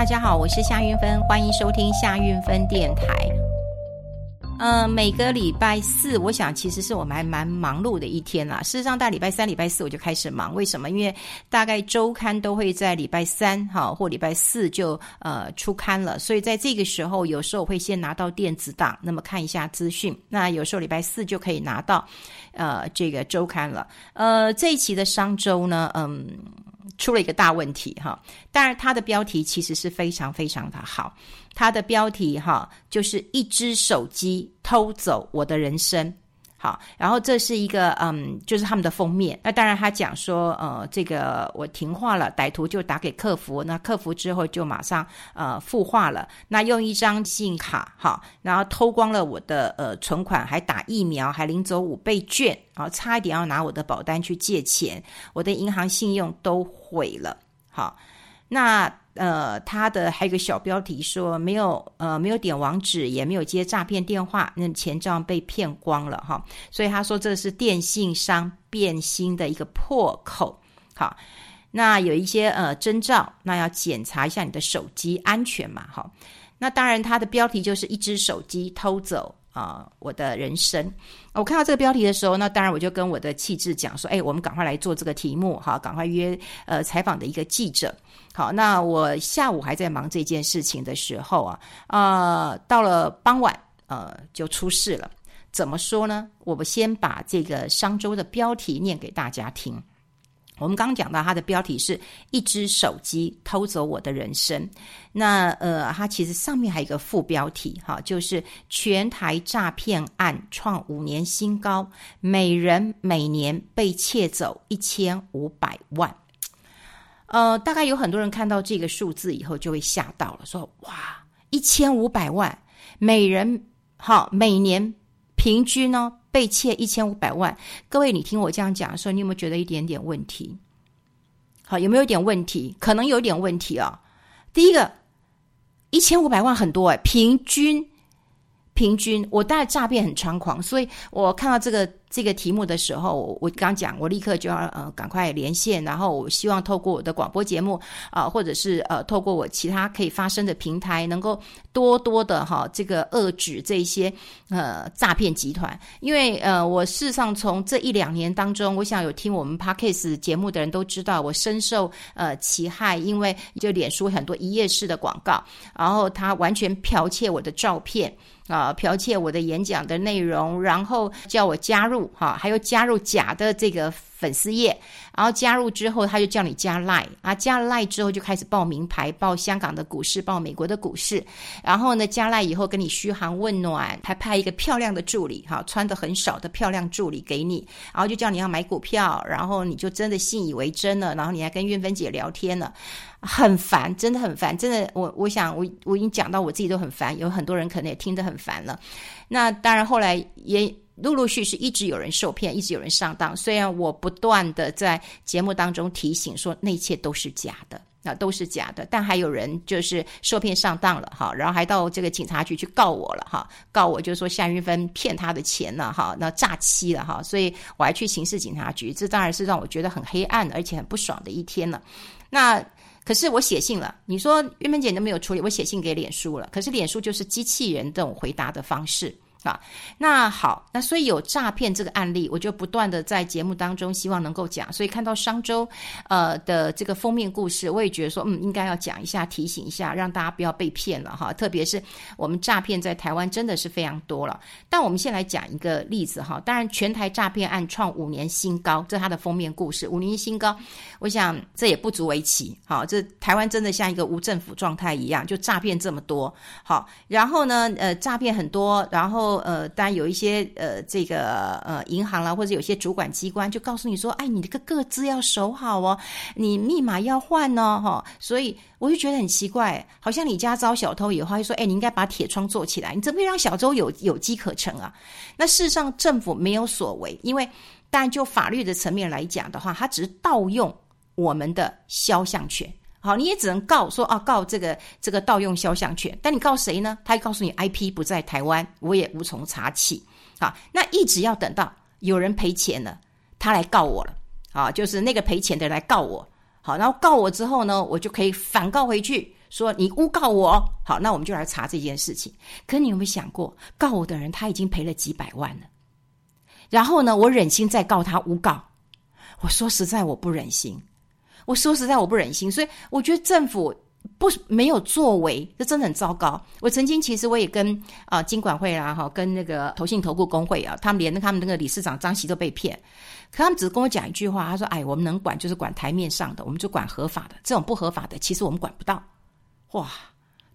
大家好，我是夏韵芬，欢迎收听夏韵芬电台。呃，每个礼拜四，我想其实是我们还蛮忙碌的一天啦。事实上，大礼拜三、礼拜四我就开始忙。为什么？因为大概周刊都会在礼拜三哈或礼拜四就呃出刊了，所以在这个时候，有时候我会先拿到电子档，那么看一下资讯。那有时候礼拜四就可以拿到呃这个周刊了。呃，这一期的商周呢，嗯，出了一个大问题哈。当然，它的标题其实是非常非常的好。它的标题哈，就是一只手机偷走我的人生，好，然后这是一个嗯，就是他们的封面。那当然他讲说，呃，这个我停话了，歹徒就打给客服，那客服之后就马上呃复话了。那用一张信用卡哈，然后偷光了我的呃存款，还打疫苗，还领走五倍券，然后差一点要拿我的保单去借钱，我的银行信用都毁了。好，那。呃，他的还有个小标题说没有呃没有点网址，也没有接诈骗电话，那钱这样被骗光了哈。所以他说这是电信商变心的一个破口。好，那有一些呃征兆，那要检查一下你的手机安全嘛。好，那当然他的标题就是一只手机偷走。啊、我的人生，我看到这个标题的时候，那当然我就跟我的气质讲说，哎，我们赶快来做这个题目，哈，赶快约呃采访的一个记者。好，那我下午还在忙这件事情的时候啊，啊、呃，到了傍晚，呃，就出事了。怎么说呢？我们先把这个商周的标题念给大家听。我们刚刚讲到，它的标题是一只手机偷走我的人生。那呃，它其实上面还有一个副标题，哈，就是全台诈骗案创五年新高，每人每年被窃走一千五百万。呃，大概有很多人看到这个数字以后就会吓到了，说哇，一千五百万，每人好，每年平均呢？被窃一千五百万，各位，你听我这样讲的时候，你有没有觉得一点点问题？好，有没有点问题？可能有点问题啊。第一个，一千五百万很多哎，平均，平均，我当然诈骗很猖狂，所以我看到这个。这个题目的时候，我刚讲，我立刻就要呃赶快连线，然后我希望透过我的广播节目啊、或者是呃透过我其他可以发声的平台，能够多多的哈这个遏止这些呃诈骗集团。因为呃我事实上从这一两年当中，我想有听我们 Podcast 节目的人都知道，我深受呃其害，因为就脸书很多一页式的广告，然后他完全剽窃我的照片啊，剽窃我的演讲的内容，然后叫我加入。哈，还有加入假的这个粉丝页，然后加入之后，他就叫你加 Line 啊，加了 Line 之后就开始报名牌，报香港的股市，报美国的股市，然后呢，加 Line 以后跟你嘘寒问暖，还派一个漂亮的助理，哈，穿得很少的漂亮助理给你，然后就叫你要买股票，然后你就真的信以为真了，然后你还跟韵芬姐聊天了，很烦，真的很烦，真的，我我想我我已经讲到我自己都很烦，有很多人可能也听得很烦了，那当然后来也。陆陆续续一直有人受骗，一直有人上当。虽然我不断的在节目当中提醒说那一切都是假的，那都是假的，但还有人就是受骗上当了哈，然后还到这个警察局去告我了哈，告我就是说夏云芬骗他的钱了哈，那诈欺了哈，所以我还去刑事警察局，这当然是让我觉得很黑暗而且很不爽的一天了。那可是我写信了，你说韵芬姐都没有处理，我写信给脸书了，可是脸书就是机器人这种回答的方式。啊，那好，那所以有诈骗这个案例，我就不断的在节目当中希望能够讲，所以看到商周呃的这个封面故事，我也觉得说，嗯，应该要讲一下，提醒一下，让大家不要被骗了哈。特别是我们诈骗在台湾真的是非常多了。但我们先来讲一个例子哈，当然全台诈骗案创五年新高，这是它的封面故事，五年新高，我想这也不足为奇，好，这台湾真的像一个无政府状态一样，就诈骗这么多，好，然后呢，呃，诈骗很多，然后。呃，当然有一些呃，这个呃，银行啦，或者有些主管机关就告诉你说，哎，你这个个资要守好哦，你密码要换哦，哈。所以我就觉得很奇怪，好像你家遭小偷以后，就说，哎，你应该把铁窗做起来，你怎么会让小偷有有机可乘啊？那事实上政府没有所为，因为当然就法律的层面来讲的话，它只是盗用我们的肖像权。好，你也只能告说啊，告这个这个盗用肖像权，但你告谁呢？他告诉你 IP 不在台湾，我也无从查起。好，那一直要等到有人赔钱了，他来告我了。啊，就是那个赔钱的人来告我。好，然后告我之后呢，我就可以反告回去，说你诬告我，好，那我们就来查这件事情。可你有没有想过，告我的人他已经赔了几百万了，然后呢，我忍心再告他诬告？我说实在，我不忍心。我说实在，我不忍心。所以我觉得政府不没有作为，这真的很糟糕。我曾经其实我也跟啊、呃、金管会啦哈，跟那个投信投顾公会啊，他们连他们那个理事长张锡都被骗。可他们只跟我讲一句话，他说：“哎，我们能管就是管台面上的，我们就管合法的，这种不合法的，其实我们管不到。”哇，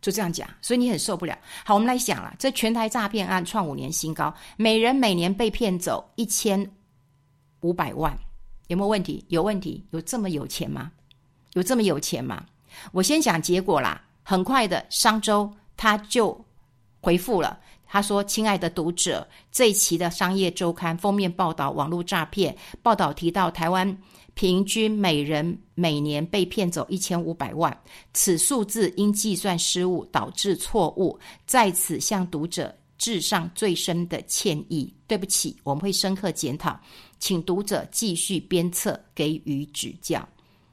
就这样讲，所以你很受不了。好，我们来想了，这全台诈骗案创五年新高，每人每年被骗走一千五百万，有没有问题？有问题？有这么有钱吗？有这么有钱吗？我先讲结果啦，很快的，商周他就回复了。他说：“亲爱的读者，这一期的商业周刊封面报道网络诈骗报道提到，台湾平均每人每年被骗走一千五百万，此数字因计算失误导致错误，在此向读者致上最深的歉意。对不起，我们会深刻检讨，请读者继续鞭策，给予指教。”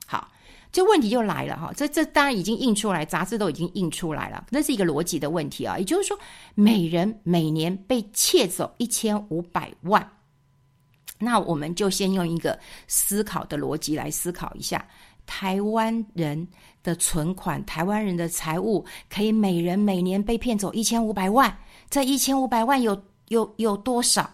好这问题就来了哈，这这当然已经印出来，杂志都已经印出来了，那是一个逻辑的问题啊。也就是说，每人每年被窃走一千五百万，那我们就先用一个思考的逻辑来思考一下：台湾人的存款、台湾人的财物，可以每人每年被骗走一千五百万，这一千五百万有有有多少？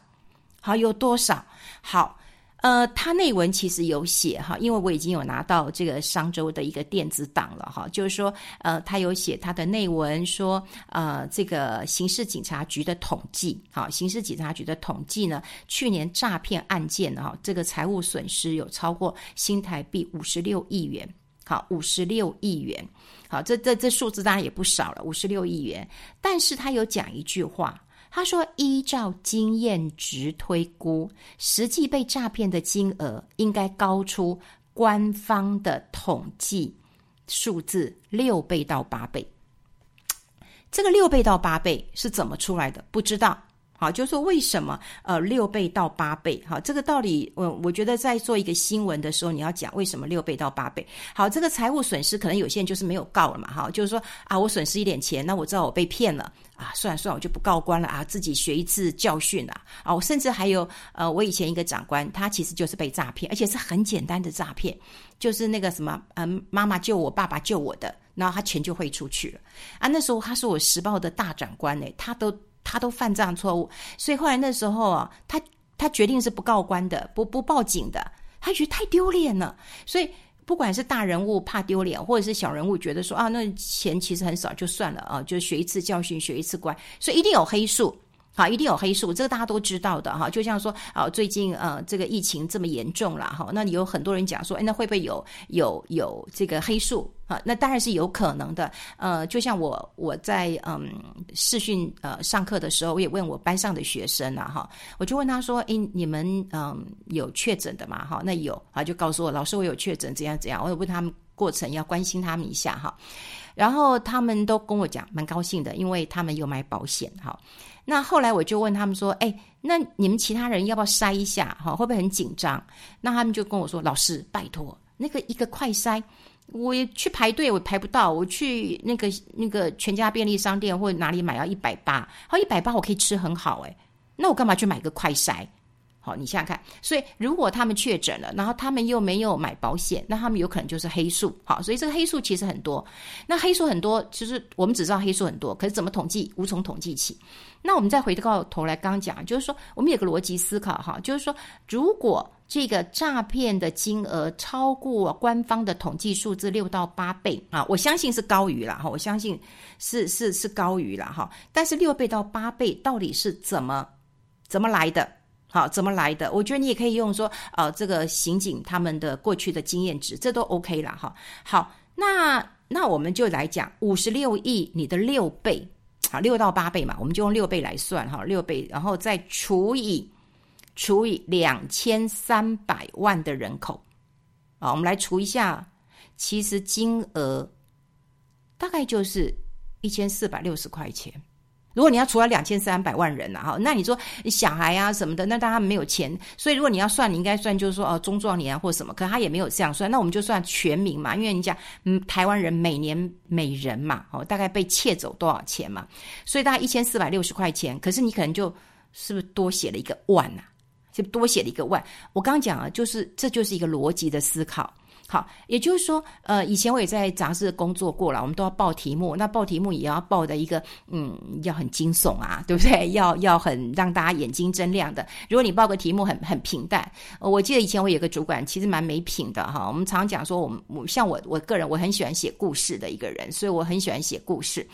好，有多少？好。呃，他内文其实有写哈，因为我已经有拿到这个商周的一个电子档了哈，就是说，呃，他有写他的内文说，呃，这个刑事警察局的统计，好，刑事警察局的统计呢，去年诈骗案件哈，这个财务损失有超过新台币五十六亿元，好，五十六亿元，好，这这这数字当然也不少了，五十六亿元，但是他有讲一句话。他说：“依照经验值推估，实际被诈骗的金额应该高出官方的统计数字六倍到八倍。这个六倍到八倍是怎么出来的？不知道。”好，就是说为什么呃六倍到八倍？好，这个道理，我我觉得在做一个新闻的时候，你要讲为什么六倍到八倍。好，这个财务损失可能有些人就是没有告了嘛，哈，就是说啊，我损失一点钱，那我知道我被骗了啊，算了算了，我就不告官了啊，自己学一次教训啊。啊，我甚至还有呃，我以前一个长官，他其实就是被诈骗，而且是很简单的诈骗，就是那个什么，嗯，妈妈救我，爸爸救我的，然后他钱就汇出去了啊。那时候他是我时报的大长官呢，他都。他都犯这样错误，所以后来那时候啊，他他决定是不告官的，不不报警的，他觉得太丢脸了。所以不管是大人物怕丢脸，或者是小人物觉得说啊，那钱其实很少，就算了啊，就学一次教训，学一次乖，所以一定有黑数。好，一定有黑数，这个大家都知道的哈。就像说，啊，最近呃，这个疫情这么严重了哈，那有很多人讲说，哎，那会不会有有有这个黑数啊？那当然是有可能的。呃，就像我我在嗯视讯呃上课的时候，我也问我班上的学生啊哈，我就问他说，哎，你们嗯有确诊的吗？哈，那有啊，就告诉我老师我有确诊，怎样怎样。我也问他们过程，要关心他们一下哈。然后他们都跟我讲，蛮高兴的，因为他们有买保险哈。那后来我就问他们说：“哎，那你们其他人要不要筛一下？哈，会不会很紧张？”那他们就跟我说：“老师，拜托，那个一个快筛，我去排队我排不到，我去那个那个全家便利商店或哪里买要一百八，好一百八我可以吃很好，哎，那我干嘛去买个快筛？”好，你想想看，所以如果他们确诊了，然后他们又没有买保险，那他们有可能就是黑数。好，所以这个黑数其实很多。那黑数很多，其实我们只知道黑数很多，可是怎么统计，无从统计起。那我们再回到头来，刚刚讲，就是说我们有个逻辑思考哈，就是说如果这个诈骗的金额超过官方的统计数字六到八倍啊，我相信是高于了哈，我相信是是是高于了哈。但是六倍到八倍到底是怎么怎么来的？好，怎么来的？我觉得你也可以用说，呃，这个刑警他们的过去的经验值，这都 OK 了哈。好，那那我们就来讲五十六亿，你的六倍，好，六到八倍嘛，我们就用六倍来算哈，六倍，然后再除以除以两千三百万的人口，啊，我们来除一下，其实金额大概就是一千四百六十块钱。如果你要除了两千三百万人呐，哈，那你说小孩啊什么的，那他们没有钱，所以如果你要算，你应该算就是说哦，中壮年啊或什么，可他也没有这样算，那我们就算全民嘛，因为你讲嗯，台湾人每年每人嘛，哦，大概被窃走多少钱嘛，所以大概一千四百六十块钱，可是你可能就是不是多写了一个万呐、啊，就多写了一个万。我刚刚讲啊，就是这就是一个逻辑的思考。好，也就是说，呃，以前我也在杂志工作过了，我们都要报题目，那报题目也要报的一个，嗯，要很惊悚啊，对不对？要要很让大家眼睛睁亮的。如果你报个题目很很平淡，我记得以前我有个主管，其实蛮没品的哈。我们常讲说，我们我像我我个人，我很喜欢写故事的一个人，所以我很喜欢写故事。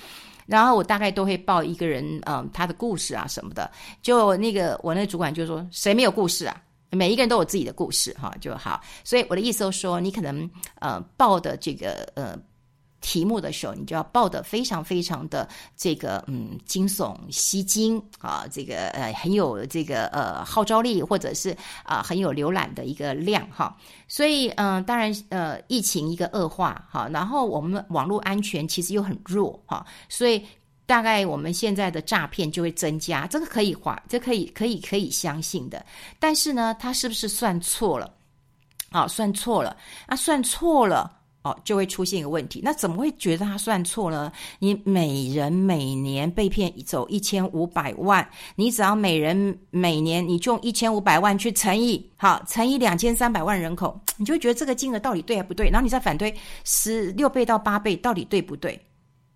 然后我大概都会报一个人，嗯、他的故事啊什么的。就那个我那个主管就说，谁没有故事啊？每一个人都有自己的故事，哈，就好。所以我的意思就是说，你可能呃报的这个呃题目的时候，你就要报的非常非常的这个嗯惊悚、吸睛啊，这个呃很有这个呃号召力，或者是啊、很有浏览的一个量哈。所以嗯、呃，当然呃疫情一个恶化哈，然后我们网络安全其实又很弱哈，所以。大概我们现在的诈骗就会增加，这个可以划，这可以可以可以相信的。但是呢，他是不是算错了？啊、算错了，啊，算错了，哦，就会出现一个问题。那怎么会觉得他算错了？你每人每年被骗走一千五百万，你只要每人每年你就用一千五百万去乘以，好，乘以两千三百万人口，你就会觉得这个金额到底对还不对？然后你再反推十六倍到八倍，到底对不对？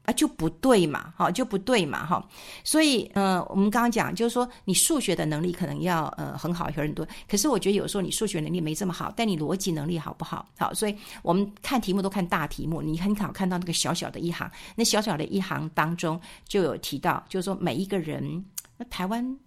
啊，就不对嘛，哈，就不对嘛，哈，所以，呃，我们刚刚讲，就是说，你数学的能力可能要，呃，很好，有很多，可是我觉得有时候你数学能力没这么好，但你逻辑能力好不好？好，所以我们看题目都看大题目，你很好看到那个小小的一行，那小小的一行当中就有提到，就是说每一个人，那台湾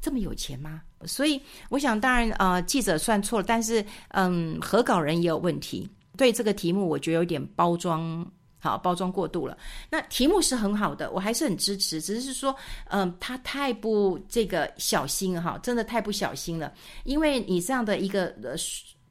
这么有钱吗？所以我想，当然，呃，记者算错了，但是，嗯，核稿人也有问题，对这个题目，我觉得有点包装。好，包装过度了。那题目是很好的，我还是很支持。只是说，嗯、他太不这个小心哈，真的太不小心了。因为你这样的一个呃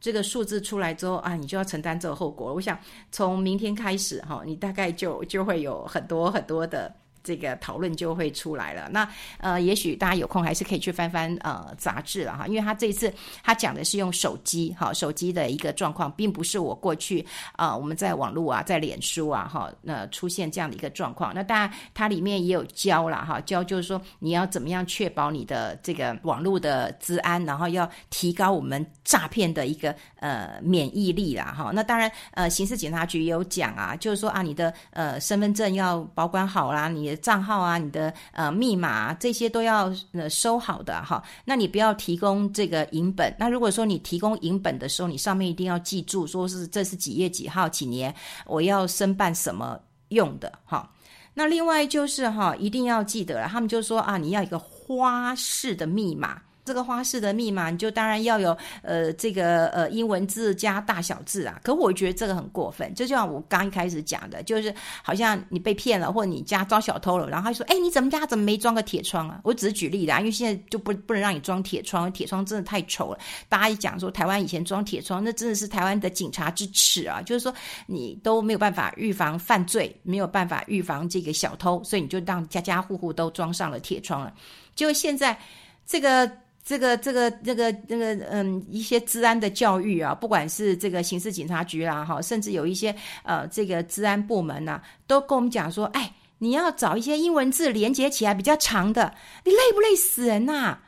这个数字出来之后啊，你就要承担这个后果。我想从明天开始哈，你大概就就会有很多很多的。这个讨论就会出来了。那呃，也许大家有空还是可以去翻翻呃杂志了哈，因为他这一次他讲的是用手机哈，手机的一个状况，并不是我过去啊、我们在网络啊，在脸书啊哈，那出现这样的一个状况。那当然它里面也有教了哈，教就是说你要怎么样确保你的这个网络的资安，然后要提高我们诈骗的一个呃免疫力啦哈。那当然呃，刑事警察局也有讲啊，就是说啊，你的呃身份证要保管好啦，你。账号啊，你的呃密码啊，这些都要呃收好的哈。那你不要提供这个银本。那如果说你提供银本的时候，你上面一定要记住，说是这是几月几号几年，我要申办什么用的哈。那另外就是哈，一定要记得了，他们就说啊，你要一个花式的密码。这个花式的密码，你就当然要有呃这个呃英文字加大小字啊。可我觉得这个很过分，就像我刚一开始讲的，就是好像你被骗了，或者你家遭小偷了，然后他就说：“哎，你怎么家怎么没装个铁窗啊？”我只是举例的啊，因为现在就不不能让你装铁窗，铁窗真的太丑了。大家一讲说台湾以前装铁窗，那真的是台湾的警察之耻啊！就是说你都没有办法预防犯罪，没有办法预防这个小偷，所以你就让家家户户都装上了铁窗了。就现在这个。这个这个这个这个嗯，一些治安的教育啊，不管是这个刑事警察局啦，哈，甚至有一些呃，这个治安部门呐、都跟我们讲说，哎，你要找一些英文字连接起来比较长的，你累不累死人呐？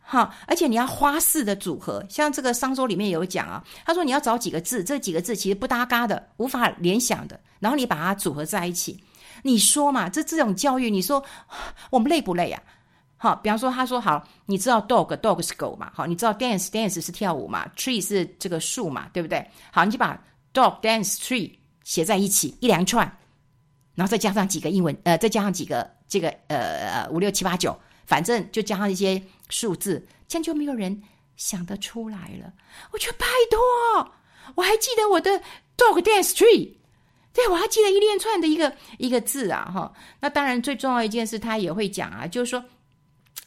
哈，而且你要花式的组合，像这个商周里面有讲啊，他说你要找几个字，这几个字其实不搭嘎的，无法联想的，然后你把它组合在一起，你说嘛，这这种教育，你说我们累不累啊？好，比方说，他说好，你知道 dog dog 是狗嘛？好，你知道 dance dance 是跳舞嘛？tree 是这个树嘛？对不对？好，你就把 dog dance tree 写在一起一连串，然后再加上几个英文，呃，再加上几个这个呃五六七八九，反正就加上一些数字，这样就没有人想得出来了。我觉得拜托，我还记得我的 dog dance tree，对，我还记得一连串的一个一个字啊，哈。那当然最重要一件事，他也会讲啊，就是说。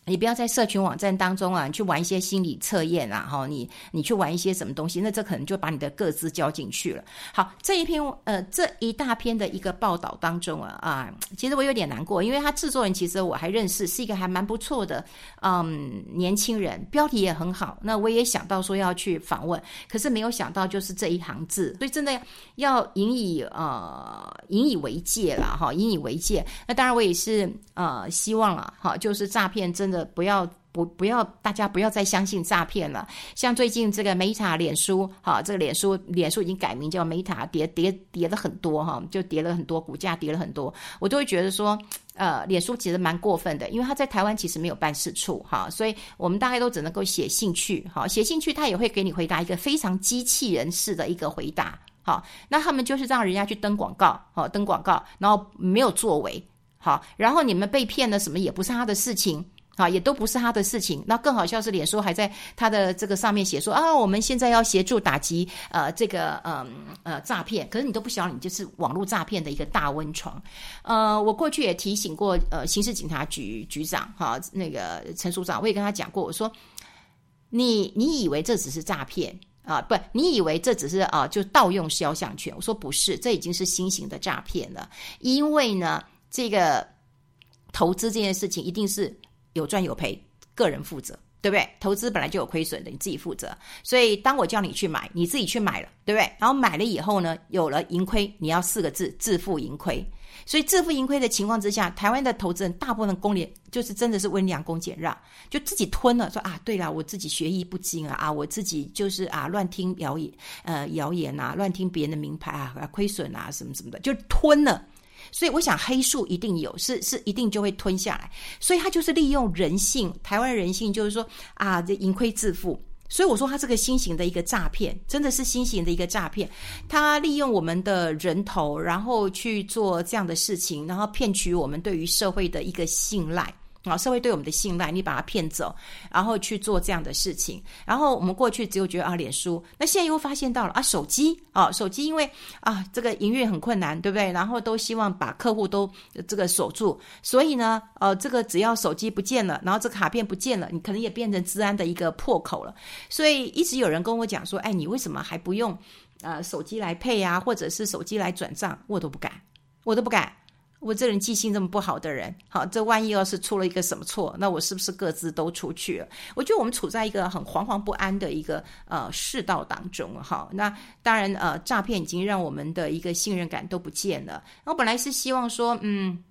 你不要在社群网站当中啊，去玩一些心理测验啊，哈，你你去玩一些什么东西，那这可能就把你的个资交进去了。好，这一篇呃这一大篇的一个报道当中啊啊，其实我有点难过，因为他制作人其实我还认识，是一个还蛮不错的嗯年轻人，标题也很好。那我也想到说要去访问，可是没有想到就是这一行字，所以真的要引以呃引以为戒了哈，引以为戒。那当然我也是呃希望了哈，就是诈骗真的。不要不不要，大家不要再相信诈骗了。像最近这个 Meta 脸书，哈，这个脸书脸书已经改名叫 Meta，跌跌跌了很多哈，就跌了很多，股价跌了很多。我都会觉得说，呃，脸书其实蛮过分的，因为他在台湾其实没有办事处哈，所以我们大概都只能够写信去，哈，写信去他也会给你回答一个非常机器人式的一个回答，好，那他们就是让人家去登广告，好，登广告，然后没有作为，好，然后你们被骗了什么也不是他的事情。啊，也都不是他的事情。那更好笑是，脸书还在他的这个上面写说啊，我们现在要协助打击呃这个呃呃诈骗。可是你都不晓得，你就是网络诈骗的一个大温床。呃，我过去也提醒过呃刑事警察局局长哈、那个陈署长，我也跟他讲过，我说你你以为这只是诈骗啊？不，你以为这只是啊就盗用肖像权？我说不是，这已经是新型的诈骗了。因为呢，这个投资这件事情一定是。有赚有赔，个人负责，对不对？投资本来就有亏损的，你自己负责。所以当我叫你去买，你自己去买了，对不对？然后买了以后呢，有了盈亏，你要四个字：自负盈亏。所以自负盈亏的情况之下，台湾的投资人大部分公廉就是真的是温良恭俭让，就自己吞了，说啊，对了，我自己学艺不精啊，啊，我自己就是啊，乱听谣言，呃，谣言啊，乱听别人的名牌啊，亏损啊，什么什么的，就吞了。所以我想黑数一定有，是是一定就会吞下来。所以他就是利用人性，台湾人性就是说啊，这盈亏自负。所以我说他这个新型的一个诈骗，真的是新型的一个诈骗。他利用我们的人头，然后去做这样的事情，然后骗取我们对于社会的一个信赖。啊，社会对我们的信赖，你把它骗走，然后去做这样的事情。然后我们过去只有觉得啊，脸书，那现在又发现到了啊，手机啊，手机因为啊，这个营运很困难，对不对？然后都希望把客户都这个守住，所以呢，呃，这个只要手机不见了，然后这卡片不见了，你可能也变成治安的一个破口了。所以一直有人跟我讲说，哎，你为什么还不用呃手机来配啊，或者是手机来转账？我都不敢，我都不敢。我这人记性这么不好的人，好，这万一要是出了一个什么错，那我是不是各自都出去了？我觉得我们处在一个很惶惶不安的一个呃世道当中，哈。那当然，呃，诈骗已经让我们的一个信任感都不见了。我本来是希望说，嗯，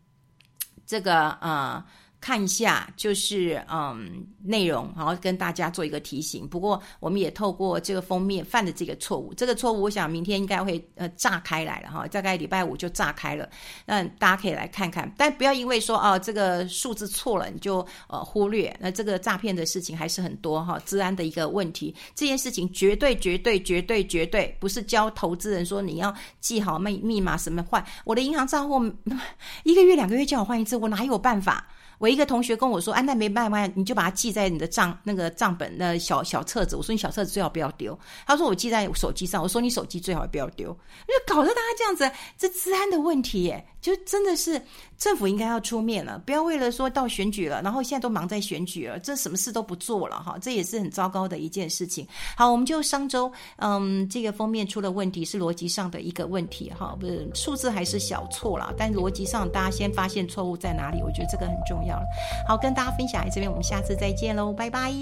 这个啊。看一下，就是嗯，内容，然后跟大家做一个提醒。不过，我们也透过这个封面犯的这个错误，这个错误，我想明天应该会呃炸开来了哈，大概礼拜五就炸开了。那大家可以来看看，但不要因为说啊这个数字错了，你就呃忽略。那这个诈骗的事情还是很多哈，治安的一个问题。这件事情绝对绝对绝对绝对不是教投资人说你要记好密密码什么换我的银行账户，一个月两个月叫我换一次，我哪有办法？我一个同学跟我说：“啊，那没办法，你就把它记在你的账那个账本那小小册子。”我说：“你小册子最好不要丢。”他说：“我记在手机上。”我说：“你手机最好不要丢。”就搞得大家这样子，这治安的问题耶，就真的是政府应该要出面了，不要为了说到选举了，然后现在都忙在选举了，这什么事都不做了哈，这也是很糟糕的一件事情。好，我们就上周嗯，这个封面出了问题，是逻辑上的一个问题哈，不是数字还是小错了，但逻辑上大家先发现错误在哪里，我觉得这个很重要了。好，跟大家分享在这边，我们下次再见喽，拜拜。